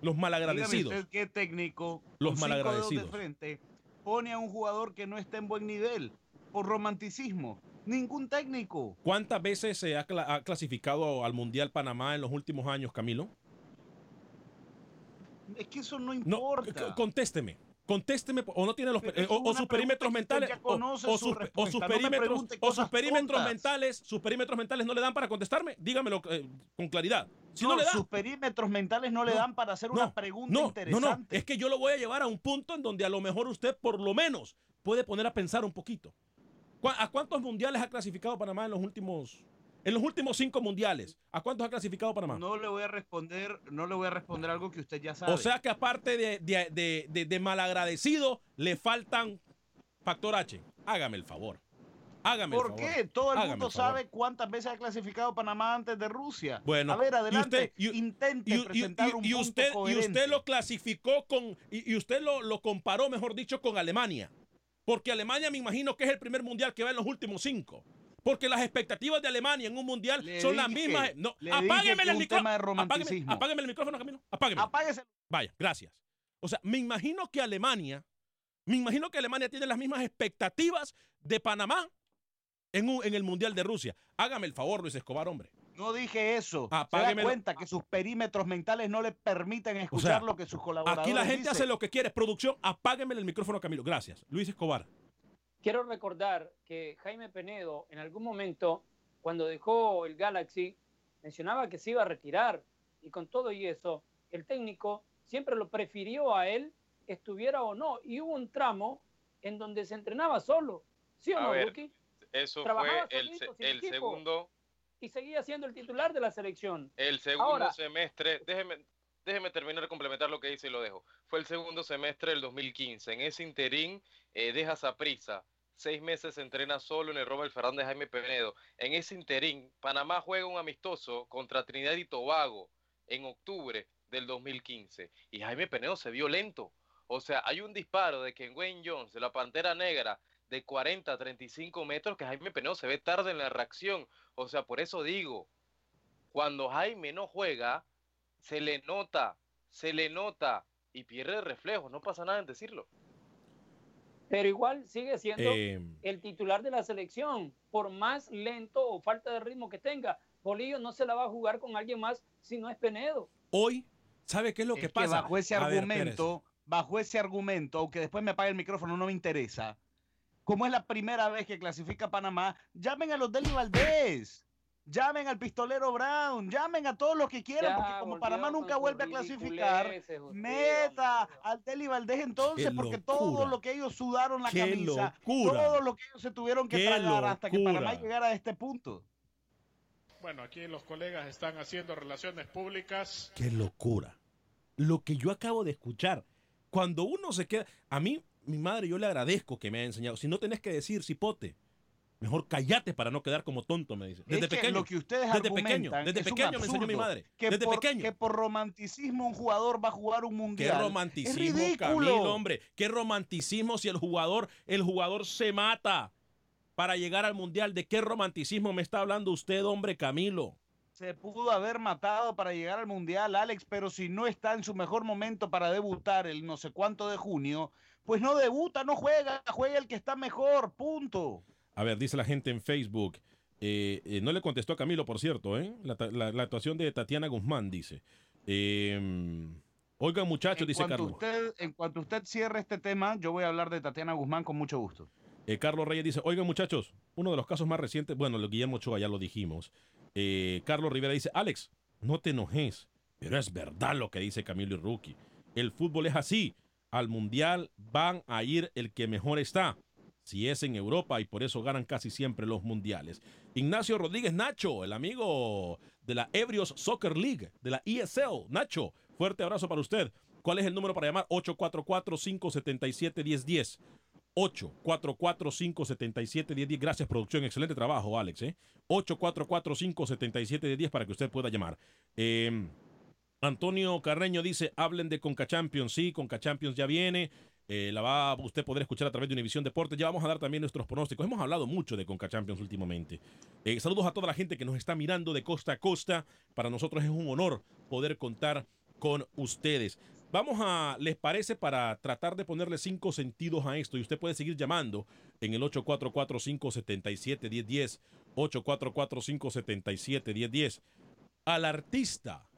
los malagradecidos. Usted qué técnico Los malagradecidos. de frente pone a un jugador que no está en buen nivel por romanticismo. Ningún técnico. ¿Cuántas veces se ha, cla- ha clasificado al Mundial Panamá en los últimos años, Camilo? Es que eso no No, importa. c- contésteme. Contésteme, o no tiene los eh, o, sus perímetros mentales, o, su sus, o no perímetros, o sus perímetros tontas. mentales, sus perímetros mentales no le dan para contestarme. Dígamelo eh, con claridad. Si no, no, le da, sus perímetros mentales no, le No, dan para hacer no, una pregunta no, no, interesante. no. Es que yo lo voy a llevar a un punto en donde a lo mejor usted, por lo menos, puede poner a pensar un poquito. ¿Cu- ¿A cuántos mundiales ha clasificado Panamá en los últimos, en los últimos cinco mundiales? ¿A cuántos ha clasificado Panamá? No le voy a responder, no le voy a responder algo que usted ya sabe. O sea que aparte de, de, de, de- de malagradecido, le faltan factor H. Hágame el favor. Hágame ¿Por el favor. qué? Todo el Hágame mundo el sabe cuántas veces ha clasificado Panamá antes de Rusia. Bueno, a ver, y adelante. usted- y- intente Y, presentar un y punto usted, y usted lo clasificó con. Y, y usted lo, lo comparó, mejor dicho, con Alemania. Porque Alemania me imagino que es el primer mundial que va en los últimos cinco. Porque las expectativas de Alemania en un mundial Le son las mismas. No, apágueme el Apágueme, romanticismo. apágueme el micrófono, Camilo. Apágueme. Apáguese. Vaya, gracias. O sea, me imagino que Alemania, me imagino que Alemania tiene las mismas expectativas de Panamá en, un- en el Mundial de Rusia. Hágame el favor, Luis Escobar, hombre. No dije eso. Se Apáguemelo. da cuenta que sus perímetros mentales no le permiten escuchar lo que sus colaboradores Aquí la gente dicen. hace lo que quiere. Producción, apágueme el micrófono a Camilo. Gracias. Luis Escobar. Quiero recordar que Jaime Penedo en algún momento cuando dejó el Galaxy, mencionaba que se iba a retirar y con todo y eso, el técnico siempre lo prefirió a él, estuviera o no. Y hubo un tramo en donde se entrenaba solo. ¿Sí o A no, ver? Eso Trabajaba fue el, se- segundo, Y seguía siendo el titular de la selección. el segundo Ahora- semestre. Déjeme, déjeme terminar de complementar lo que dice y lo dejo. Fue el segundo semestre del 2015. En ese interín eh, deja prisa. Seis meses se entrena solo en el Robert Fernández Jaime Penedo. En ese interín, Panamá juega un amistoso contra Trinidad y Tobago en octubre del 2015. Y Jaime Penedo se vio lento. O sea, hay un disparo de que Wayne Jones, de la Pantera Negra, de 40 a 35 metros, que Jaime Penedo se ve tarde en la reacción. O sea, por eso digo, cuando Jaime no juega, se le nota, se le nota y pierde reflejos. No pasa nada en decirlo. Pero igual sigue siendo Eh, el titular de la selección, por más lento o falta de ritmo que tenga. Bolillo no se la va a jugar con alguien más si no es Penedo. hoy, ¿sabe qué es lo Es que que pasa? bajo ese A ver, argumento, bajo ese argumento, aunque después me apague el micrófono, no me interesa. Como es la primera vez que clasifica Panamá, llamen a los Deli Valdés, llamen al pistolero Brown, llamen a todos los que quieran, Ya porque como Panamá nunca vuelve a clasificar, meta al Deli Valdés entonces, ¡Qué porque locura! todo lo que ellos sudaron la ¡Qué camisa, locura! todo lo que ellos se tuvieron que ¡Qué tragar hasta que Panamá llegara a este punto. Bueno, aquí los colegas están haciendo relaciones públicas. Qué locura. Lo que yo acabo de escuchar. Cuando uno se queda. A mí, mi madre, yo le agradezco que me haya enseñado. Si no tenés que decir cipote, mejor callate para no quedar como tonto, me dice. Desde Es que pequeño. lo que ustedes desde pequeño, desde es pequeño me enseñó mi madre. Que desde por, pequeño. que por romanticismo un jugador va a jugar un Qué mundial. romanticismo, es ridículo. Camilo, hombre. Qué romanticismo si el jugador, el jugador se mata para llegar al mundial. ¿De qué romanticismo me está hablando usted, hombre, Camilo? Se pudo haber matado para llegar al mundial, Alex, pero si no está en su mejor momento para debutar el no sé cuánto de junio, pues no debuta, no juega, juega el que está mejor, punto. A ver, dice la gente en Facebook. eh, eh, no le contestó a Camilo, por cierto, ¿eh? La, ta- la- la actuación de Tatiana Guzmán, dice. Eh, oigan, muchachos, dice Carlos. usted, en cuanto usted cierre este tema, yo voy a hablar de Tatiana Guzmán con mucho gusto. Eh, Carlos Reyes dice, oigan muchachos, uno de los casos más recientes, bueno, lo Guillermo Ochoa ya lo dijimos. Eh, Carlos Rivera dice, Alex, no te enojes, pero es verdad lo que dice Camilo y Rookie. El fútbol es así, al mundial van a ir el que mejor está, si es en Europa y por eso ganan casi siempre los mundiales. Ignacio Rodríguez Nacho, el amigo de la Ebrios Soccer League, de la ESL. Nacho, fuerte abrazo para usted. ¿Cuál es el número para llamar? 844-577-1010. 844-577-1010. Gracias, producción. Excelente trabajo, Alex. ¿eh? 844-577-1010 para que usted pueda llamar. Eh, Antonio Carreño dice, hablen de Conca Champions. Sí, Conca Champions ya viene. Eh, la va usted poder escuchar a través de Univisión Deportes. Ya vamos a dar también nuestros pronósticos. Hemos hablado mucho de Conca Champions últimamente. Eh, saludos a toda la gente que nos está mirando de costa a costa. Para nosotros es un honor poder contar con ustedes. Vamos a, ¿les parece? Para tratar de ponerle cinco sentidos a esto. Y usted puede seguir llamando en el 844-577-1010. 844-577-1010. Al artista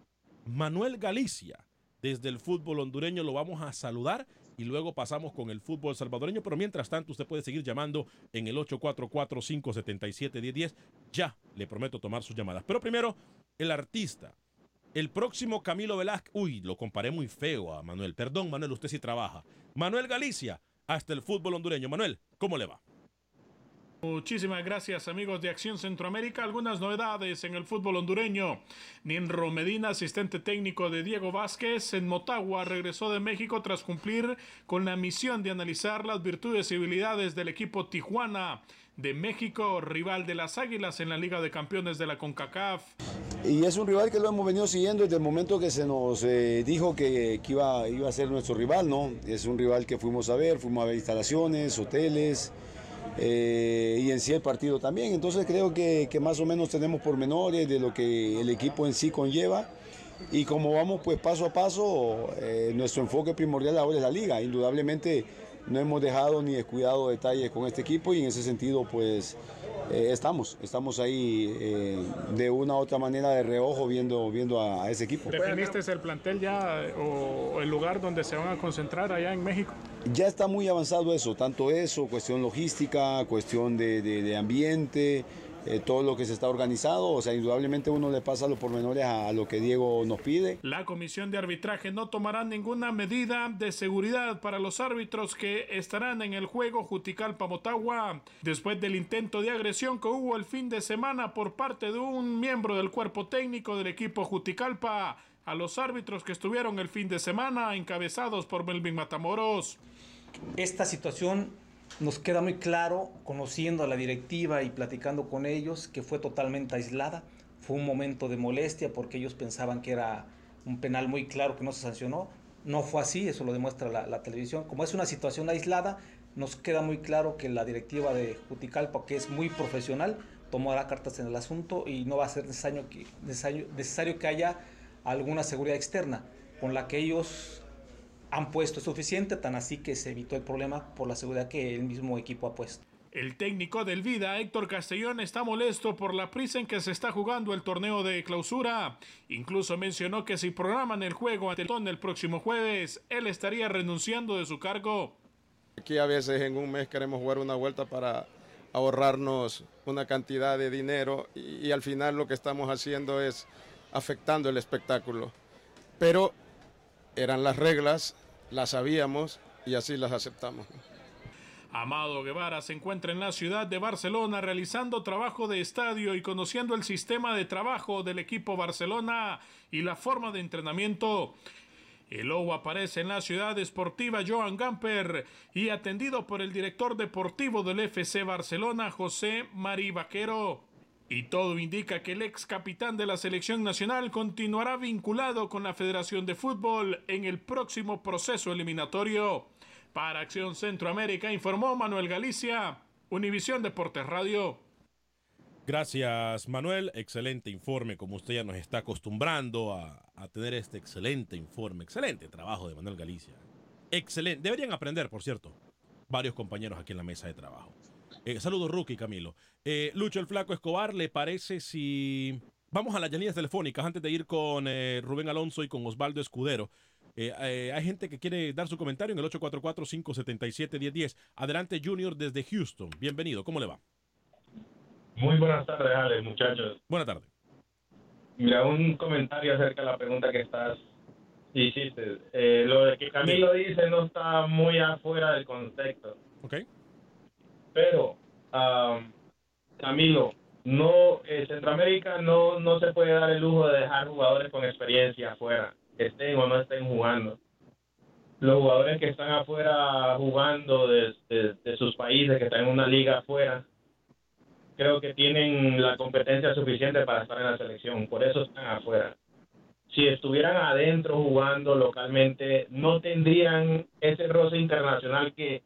Manuel Galicia, desde el fútbol hondureño, lo vamos a saludar y luego pasamos con el fútbol salvadoreño. Pero mientras tanto, usted puede seguir llamando en el 844-577-1010. Ya le prometo tomar sus llamadas. Pero primero, el artista. El próximo Camilo Velázquez. Uy, lo comparé muy feo a Manuel. Perdón, Manuel, usted sí trabaja. Manuel Galicia, hasta el fútbol hondureño. Manuel, ¿cómo le va? Muchísimas gracias amigos de Acción Centroamérica. Algunas novedades en el fútbol hondureño. Ninro Medina, asistente técnico de Diego Vázquez en Motagua, regresó de México tras cumplir con la misión de analizar las virtudes y habilidades del equipo Tijuana de México, rival de las Águilas en la Liga de Campeones de la CONCACAF. Y es un rival que lo hemos venido siguiendo desde el momento que se nos eh, dijo que, iba a ser nuestro rival, ¿no? Es un rival que fuimos a ver, fuimos a ver instalaciones, hoteles eh, y en sí el partido también. Entonces creo que, más o menos tenemos pormenores de lo que el equipo en sí conlleva. Y como vamos pues paso a paso, eh, nuestro enfoque primordial ahora es la liga. Indudablemente no hemos dejado ni descuidado detalles con este equipo y en ese sentido pues eh, estamos, estamos ahí eh, de una u otra manera de reojo viendo, viendo a, a ese equipo. ¿Definiste el plantel ya o el lugar donde se van a concentrar allá en México? Ya está muy avanzado eso, tanto eso, cuestión logística, cuestión de, de- de ambiente, eh, todo lo que se está organizado. O sea, indudablemente uno le pasa los pormenores a, a lo que Diego nos pide. La comisión de arbitraje no tomará ninguna medida de seguridad para los árbitros que estarán en el juego Juticalpa-Motagua después del intento de agresión que hubo el fin de semana por parte de un miembro del cuerpo técnico del equipo Juticalpa a los árbitros que estuvieron el fin de semana encabezados por Melvin Matamoros. Esta situación nos queda muy claro, conociendo a la directiva y platicando con ellos, que fue totalmente aislada. Fue un momento de molestia porque ellos pensaban que era un penal muy claro que no se sancionó. No fue así, eso lo demuestra la, televisión. Como es una situación aislada, nos queda muy claro que la directiva de Juticalpa, que es muy profesional, tomará cartas en el asunto y no va a ser necesario que haya alguna seguridad externa con la que ellos han puesto suficiente, tan así que se evitó el problema por la seguridad que el mismo equipo ha puesto. El técnico del Vida, Héctor Castellón, está molesto por la prisa en que se está jugando el torneo de clausura. Incluso mencionó que si programan el juego ante el el próximo jueves, él estaría renunciando de su cargo. Aquí a veces en un mes queremos jugar una vuelta para ahorrarnos una cantidad de dinero y, y al final lo que estamos haciendo es afectando el espectáculo. Pero eran las reglas, las sabíamos y así las aceptamos. Amado Guevara se encuentra en la ciudad de Barcelona realizando trabajo de estadio y conociendo el sistema de trabajo del equipo Barcelona y la forma de entrenamiento. El Lobo aparece en la ciudad esportiva Joan Gamper y atendido por el director deportivo del FC Barcelona, José Mari Vaquero. Y todo indica que el ex capitán de la selección nacional continuará vinculado con la Federación de Fútbol en el próximo proceso eliminatorio. Para Acción Centroamérica informó Manuel Galicia, Univisión Deportes Radio. Gracias, Manuel. Excelente informe, como usted ya nos está acostumbrando a, a, tener este excelente informe. Excelente trabajo de Manuel Galicia. Excelente. Deberían aprender, por cierto, varios compañeros aquí en la mesa de trabajo. Eh, saludos, Rookie, Camilo. Eh, Lucho el Flaco Escobar, ¿le parece si... Vamos a las líneas telefónicas antes de ir con eh, Rubén Alonso y con Osvaldo Escudero. hay gente que quiere dar su comentario en el 844-577-1010. Adelante, Junior, desde Houston. Bienvenido, ¿cómo le va? Muy buenas tardes, Alex, muchachos. Buenas tardes. Mira, un comentario acerca de la pregunta que estás hiciste. Eh, lo de que Camilo dice no está muy afuera del contexto. Ok. Pero, um, Camilo, no, eh, Centroamérica no, no se puede dar el lujo de dejar jugadores con experiencia afuera, estén o no estén jugando. Los jugadores que están afuera jugando de, de, de sus países, que están en una liga afuera, creo que tienen la competencia suficiente para estar en la selección, por eso están afuera. Si estuvieran adentro jugando localmente, no tendrían ese roce internacional que,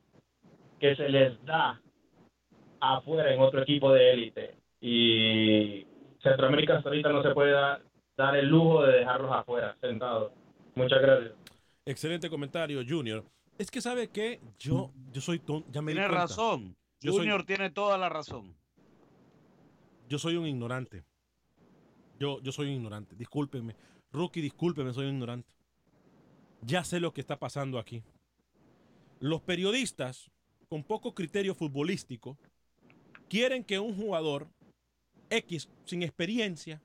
que se les da afuera en otro equipo de élite. Y Centroamérica hasta ahorita no se puede dar, dar el lujo de dejarlos afuera, sentados. Muchas gracias. Excelente comentario, Junior. Es que sabe que yo, yo soy ton, ya me Tiene razón. Yo Junior soy, tiene toda la razón. Yo soy un ignorante. Yo, yo soy un ignorante. Discúlpeme. Rookie, discúlpeme, soy un ignorante. Ya sé lo que está pasando aquí. Los periodistas, con poco criterio futbolístico, quieren que un jugador X sin experiencia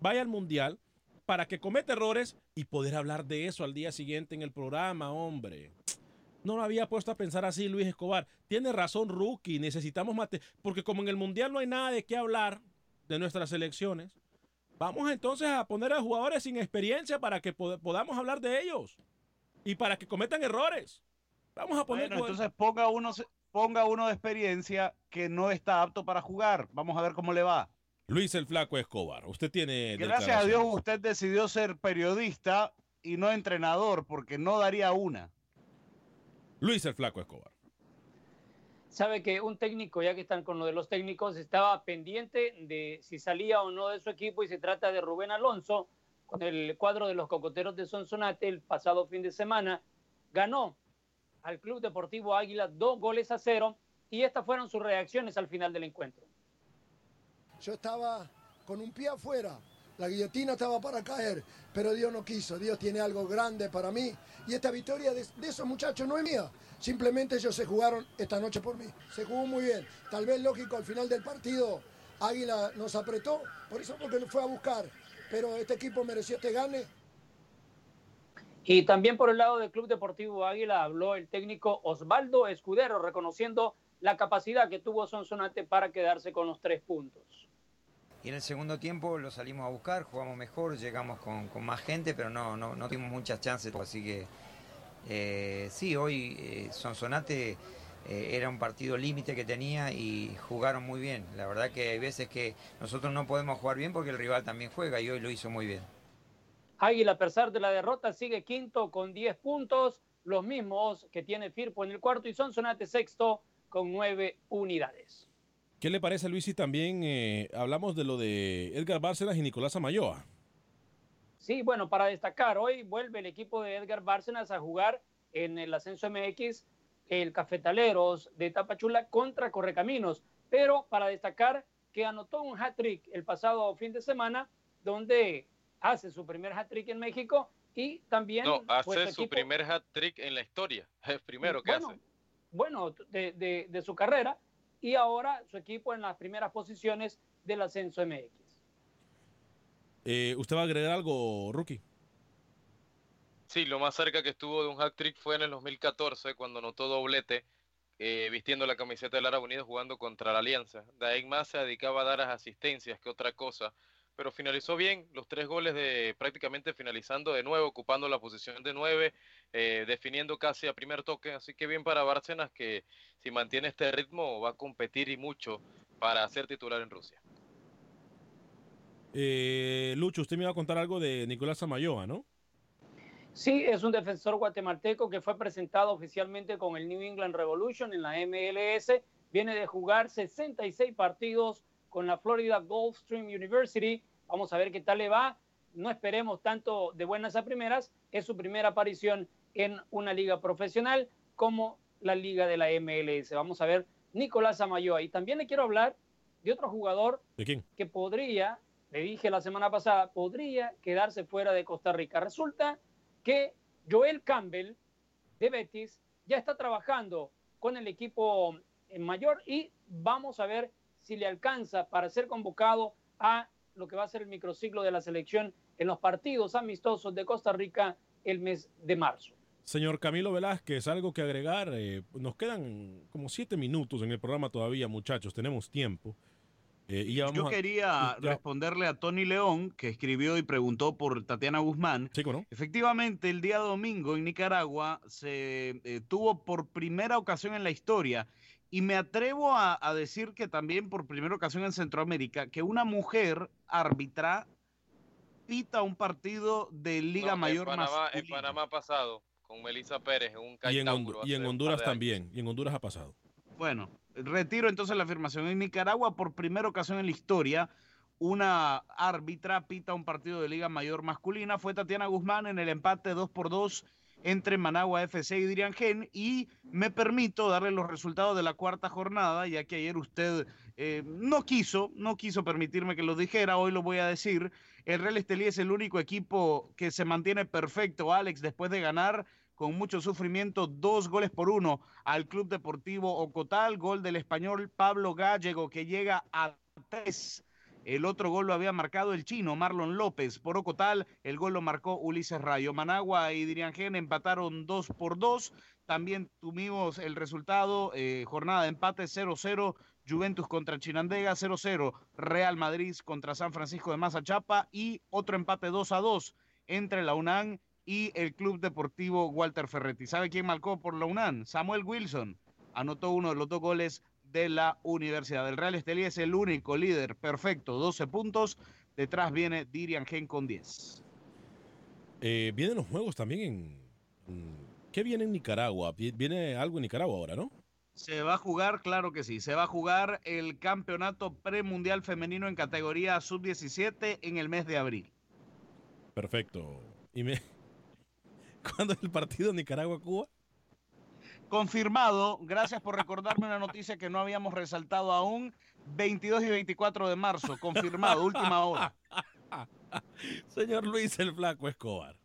vaya al mundial para que cometa errores y poder hablar de eso al día siguiente en el programa, hombre. No lo había puesto a pensar así Luis Escobar. Tiene razón Rookie, necesitamos mate porque como en el mundial no hay nada de qué hablar de nuestras elecciones, vamos entonces a poner a jugadores sin experiencia para que pod podamos hablar de ellos y para que cometan errores. Vamos a poner bueno, entonces ponga uno ponga uno de experiencia que no está apto para jugar. Vamos a ver cómo le va. Luis el Flaco Escobar, usted tiene. Gracias a Dios, usted decidió ser periodista y no entrenador, porque no daría una. Luis el Flaco Escobar. Sabe que un técnico, ya que están con lo de los técnicos, estaba pendiente de si salía o no de su equipo y se trata de Rubén Alonso con el cuadro de los cocoteros de Sonsonate el pasado fin de semana. Ganó al Club Deportivo Águila dos goles a cero y estas fueron sus reacciones al final del encuentro. Yo estaba con un pie afuera, la guillotina estaba para caer, pero Dios no quiso, Dios tiene algo grande para mí y esta victoria de, esos muchachos no es mía, simplemente ellos se jugaron esta noche por mí, se jugó muy bien, tal vez lógico al final del partido Águila nos apretó, por eso porque nos fue a buscar. Pero este equipo mereció este gane. Y también por el lado del Club Deportivo Águila habló el técnico Osvaldo Escudero, reconociendo la capacidad que tuvo Sonsonate para quedarse con los tres puntos. Y en el segundo tiempo lo salimos a buscar, jugamos mejor, llegamos con, con más gente, pero no, no, no tuvimos muchas chances. Así que eh, sí, hoy eh, Sonsonate eh, era un partido límite que tenía y jugaron muy bien. La verdad que hay veces que nosotros no podemos jugar bien porque el rival también juega y hoy lo hizo muy bien. Águila, a pesar de la derrota, sigue quinto con 10 puntos, los mismos que tiene Firpo en el cuarto y Sonsonate sexto con 9 unidades. ¿Qué le parece, Luis? Y también eh, hablamos de lo de Edgar Bárcenas y Nicolás Amayoa. Sí, bueno, para destacar, hoy vuelve el equipo de Edgar Bárcenas a jugar en el ascenso MX, el Cafetaleros de Tapachula contra Correcaminos. Pero para destacar que anotó un hat-trick el pasado fin de semana, donde hace su primer hat-trick en México y también... No, hace pues, su equipo- primer hat-trick en la historia. Primero que bueno, hace. Bueno, de, de- de su carrera y ahora su equipo en las primeras posiciones del ascenso MX. Eh, ¿Usted va a agregar algo, Rookie? Sí, lo más cerca que estuvo de un hat-trick fue en el 2014, cuando anotó doblete, eh, vistiendo la camiseta del Árabe Unido jugando contra la Alianza. De ahí más se dedicaba a dar las asistencias que otra cosa, pero finalizó bien, los tres goles de prácticamente finalizando de nuevo, ocupando la posición de nueve, eh, definiendo casi a primer toque, así que bien para Bárcenas que si mantiene este ritmo va a competir y mucho para ser titular en Rusia. Eh, Lucho, usted me iba a contar algo de Nicolás Amayoa, ¿no? Sí, es un defensor guatemalteco que fue presentado oficialmente con el New England Revolution en la MLS. Viene de jugar 66 partidos con la Florida Gulfstream University. Vamos a ver qué tal le va. No esperemos tanto de buenas a primeras. Es su primera aparición en una liga profesional como la liga de la MLS. Vamos a ver Nicolás Amayoa. Y también le quiero hablar de otro jugador ¿De quién? que podría, le dije la semana pasada, podría quedarse fuera de Costa Rica. Resulta que Joel Campbell de Betis ya está trabajando con el equipo en mayor y vamos a ver si le alcanza para ser convocado a lo que va a ser el microciclo de la selección en los partidos amistosos de Costa Rica el mes de marzo. Señor Camilo Velázquez, algo que agregar. Eh, nos quedan como siete minutos en el programa todavía, muchachos. Tenemos tiempo. Eh, y ya vamos Yo quería responderle a Tony León, que escribió y preguntó por Tatiana Guzmán. Efectivamente, el día domingo en Nicaragua se eh, tuvo por primera ocasión en la historia, y me atrevo a, a decir que también por primera ocasión en Centroamérica, que una mujer árbitra pita un partido de Liga No, Mayor en Panamá, en masculina. Panamá ha pasado con Melissa Pérez en un y en, Hondu- y en Honduras también. Y en Honduras ha pasado. Bueno, retiro entonces la afirmación. En Nicaragua, por primera ocasión en la historia, una árbitra pita un partido de Liga Mayor masculina. Fue Tatiana Guzmán en el empate 2 por 2 entre Managua FC y Diriangén. Y me permito darle los resultados de la cuarta jornada, ya que ayer usted eh, no quiso, no quiso permitirme que lo dijera. Hoy lo voy a decir. El Real Estelí es el único equipo que se mantiene perfecto, Alex, después de ganar con mucho sufrimiento, dos goles por uno al Club Deportivo Ocotal, gol del español Pablo Gallego que llega a tres. El otro gol lo había marcado el chino Marlon López por Ocotal, el gol lo marcó Ulises Rayo. Managua y Diriangén empataron dos por dos. También tuvimos el resultado, eh, jornada de empate 0-0, Juventus contra Chinandega 0-0, Real Madrid contra San Francisco de Mazachapa y otro empate 2-2 entre la UNAM y el Club Deportivo Walter Ferretti. ¿Sabe quién marcó por la UNAM? Samuel Wilson. Anotó uno de los dos goles de la Universidad. El Real Estelí es el único líder perfecto, 12 puntos. Detrás viene Dirian Gen con 10. Eh, vienen los juegos también en, ¿Qué viene en Nicaragua? Vi- Viene algo en Nicaragua ahora, ¿no? Se va a jugar, claro que sí, se va a jugar el campeonato premundial femenino en categoría sub-17 en el mes de abril. Perfecto. Y me... ¿Cuándo es el partido Nicaragua-Cuba? Confirmado, gracias por recordarme una noticia que no habíamos resaltado aún, 22 y 24 de marzo, confirmado, última hora. Señor Luis el Flaco Escobar.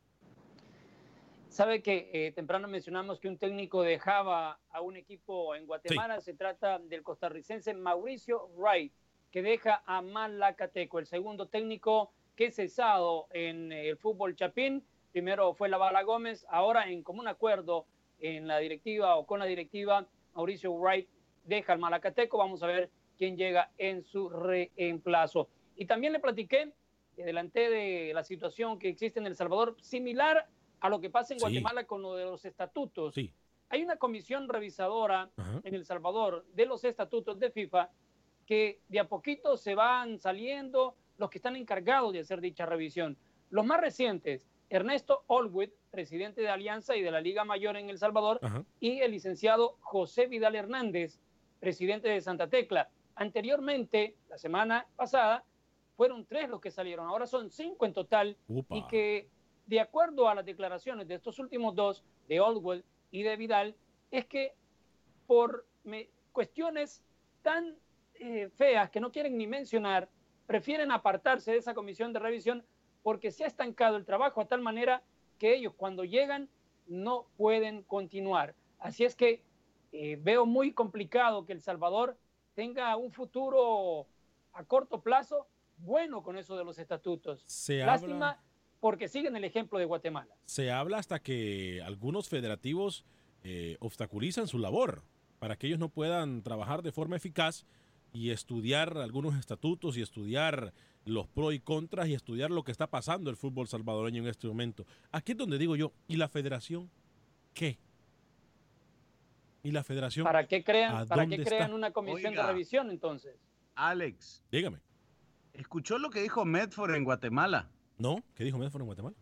Sabe que eh, temprano mencionamos que un técnico dejaba a un equipo en Guatemala. Se trata del costarricense Mauricio Wright, que deja a Malacateco, el segundo técnico que es cesado en el fútbol chapín. Primero fue la Bala Gómez, ahora en común acuerdo en la directiva o con la directiva, Mauricio Wright deja al Malacateco. Vamos a ver quién llega en su reemplazo. Y también le platiqué, delante de la situación que existe en El Salvador, similar a lo que pasa en Sí. Guatemala con lo de los estatutos. Sí. Hay una comisión revisadora Ajá. en El Salvador de los estatutos de FIFA que de a poquito se van saliendo los que están encargados de hacer dicha revisión. Los más recientes, Ernesto Olwit, presidente de Alianza y de la Liga Mayor en El Salvador, Ajá. y el licenciado José Vidal Hernández, presidente de Santa Tecla. Anteriormente, la semana pasada, fueron tres los que salieron, ahora son cinco en total, Upa. y que de acuerdo a las declaraciones de estos últimos dos, de Oldwell y de Vidal, es que por me- cuestiones tan eh, feas que no quieren ni mencionar, prefieren apartarse de esa comisión de revisión porque se ha estancado el trabajo a tal manera que ellos cuando llegan no pueden continuar. Así es que eh, veo muy complicado que El Salvador tenga un futuro a corto plazo bueno con eso de los estatutos. Se Lástima habla- porque siguen el ejemplo de Guatemala. Se habla hasta que algunos federativos eh, obstaculizan su labor para que ellos no puedan trabajar de forma eficaz y estudiar algunos estatutos y estudiar los pros y contras y estudiar lo que está pasando el fútbol salvadoreño en este momento. Aquí es donde digo yo, ¿y la federación qué? ¿Y la federación? ¿Para qué crean, ¿a para qué crean está? una comisión Oiga. de revisión entonces? Alex, Dígame. ¿escuchó lo que dijo Medford en Guatemala? ¿No? ¿Qué dijo Medford en Guatemala?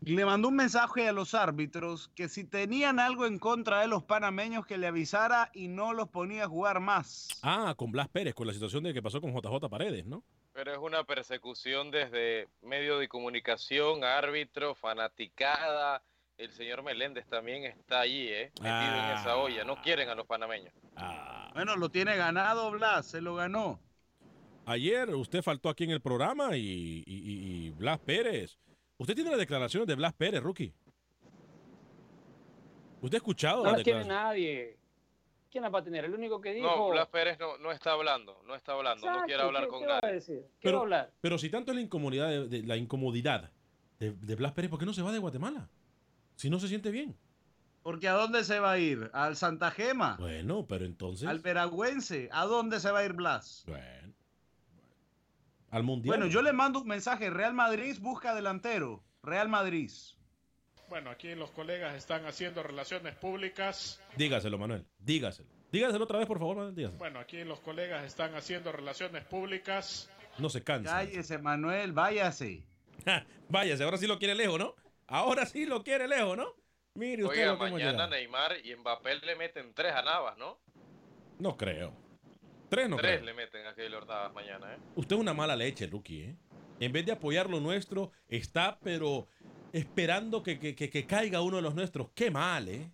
Le mandó un mensaje a los árbitros que si tenían algo en contra de los panameños que le avisara y no los ponía a jugar más. Ah, con Blas Pérez, con la situación de que pasó con JJ Paredes, ¿no? Pero es una persecución desde medio de comunicación, árbitro, fanaticada. El señor Meléndez también está allí, ¿eh? Metido en esa Ah. olla. No quieren a los panameños. Bueno, lo tiene ganado Blas, se lo ganó. Ayer usted faltó aquí en el programa y, y- y- y Blas Pérez. Usted tiene las declaraciones de Blas Pérez, rookie. ¿Usted ha escuchado No las tiene nadie. ¿Quién las va a tener? El único que dijo... No, Blas Pérez no, no está hablando, no está hablando, no quiere hablar ¿qué- con qué va a nadie. decir? ¿Qué va a Pero, hablar? pero si tanto es la incomodidad de, de- la incomodidad de, de Blas Pérez, ¿por qué no se va de Guatemala? Si no se siente bien. Porque ¿a dónde se va a ir? ¿Al Santa Gema? Bueno, pero entonces. ¿Al Veragüense? ¿A dónde se va a ir Blas? Bueno. Al Mundial. Bueno, yo le mando un mensaje. Real Madrid busca delantero. Real Madrid. Bueno, aquí los colegas están haciendo relaciones públicas. Dígaselo, Manuel. Dígaselo. Dígaselo otra vez, por favor, Manuel. Dígaselo. Bueno, aquí los colegas están haciendo relaciones públicas. No se cansa. Cállese, Manuel, váyase. Váyase, ahora sí lo quiere lejos, ¿no? Ahora sí lo quiere lejos, ¿no? Mire usted Oiga, lo que hemos mañana llegado. Neymar y Mbappé le meten tres a Navas, ¿no? No creo. Tres no tres creo. le meten a Keylor Navas mañana, ¿eh? Usted es una mala leche, rookie, ¿eh? En vez de apoyar lo nuestro, está, pero esperando que, que- que- que caiga uno de los nuestros. Qué mal, ¿eh?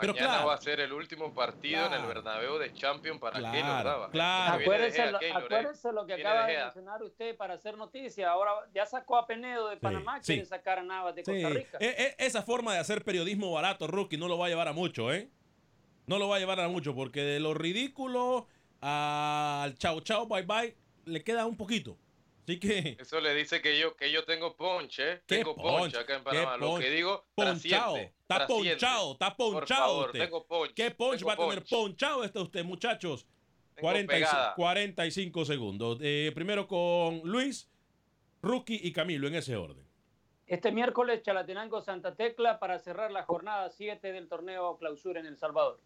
Pero Mañana claro, va a ser el último partido en el. Bernabéu de Champions para Claro, Keylor Navas. claro. Acuérdese, Gea, lo, Keylor, ¿eh? acuérdese lo que acaba de mencionar usted para hacer noticia. Ahora ya sacó a Penedo de Panamá, sí. quiere sacar a Navas de Sí. Costa Rica. E- e- esa forma de hacer periodismo barato, rookie, no lo va a llevar a mucho, ¿eh? No lo va a llevar a mucho, porque de lo ridículo al chao chao bye bye le queda un poquito. Así que. Eso le dice que yo, que yo tengo ponche, ¿eh? ¿Qué Tengo ponche ponche? acá en ¿Qué Panamá. Lo ponche? que digo, Ponchado. Está ponchado, está ponchado usted. tengo ponche. ¿Qué punch tengo va a tener ponche. ponchado este usted, muchachos? Tengo 45, pegada. 45 segundos. Eh, primero con Luis, Rookie y Camilo, en ese orden. Este miércoles Chalatenango Santa Tecla para cerrar la jornada 7 del torneo clausura en El Salvador.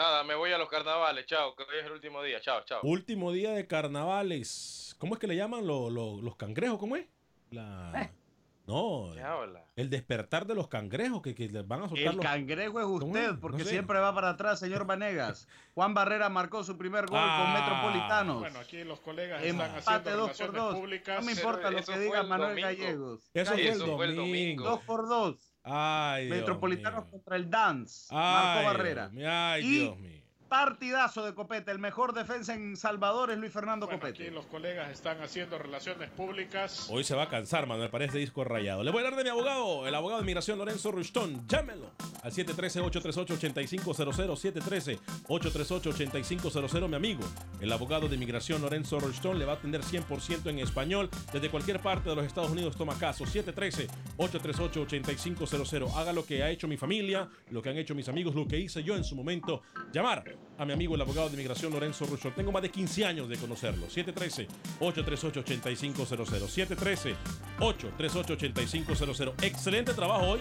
Nada, me voy a los carnavales. Chao, que hoy es el último día. Chao, chao. Último día de carnavales. ¿Cómo es que le llaman lo- lo- los cangrejos? ¿Cómo es? La... No, ¿Qué habla? el despertar de los cangrejos que, que les van a soltar El los... cangrejo es ¿Cómo usted, es? porque No sé. siempre va para atrás, señor Vanegas. Juan Barrera marcó su primer gol Ah. con Metropolitanos. Bueno, aquí los colegas están Empate haciendo 2 por relaciones 2. públicas. No me Pero importa lo que diga el Manuel domingo. Gallegos. Eso fue el Eso fue el domingo. 2 por 2. Ay, Metropolitanos contra el Dance. Ay, Marcó Barrera. Ay, Y Dios mío. Partidazo de Copete. El mejor defensa en Salvador es Luis Fernando Bueno, Copete. aquí los colegas están haciendo relaciones públicas. Hoy se va a cansar, Manuel, parece disco rayado. Le voy a hablar de mi abogado, el abogado de inmigración Lorenzo Rushton. Llámelo al 713-838-8500, 713-838-8500. Mi amigo, el abogado de inmigración Lorenzo Rushton le va a atender 100% en español. Desde cualquier parte de los Estados Unidos toma caso. 713-838-8500. Haga lo que ha hecho mi familia, lo que han hecho mis amigos, lo que hice yo en su momento. Llamar a mi amigo, el abogado de inmigración Lorenzo Rushton. Tengo más de 15 años de conocerlo. 713-838-8500. 713-838-8500. Excelente trabajo hoy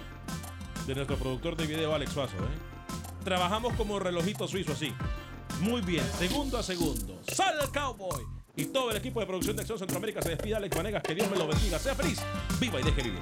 de nuestro productor de video, Alex Suazo. ¿eh? Trabajamos como relojito suizo así. Muy bien, segundo a segundo. ¡Sale el cowboy! Y todo el equipo de producción de Acción Centroamérica se despide. Alex Vanegas, que Dios me lo bendiga. Sea feliz, viva y deje vivir.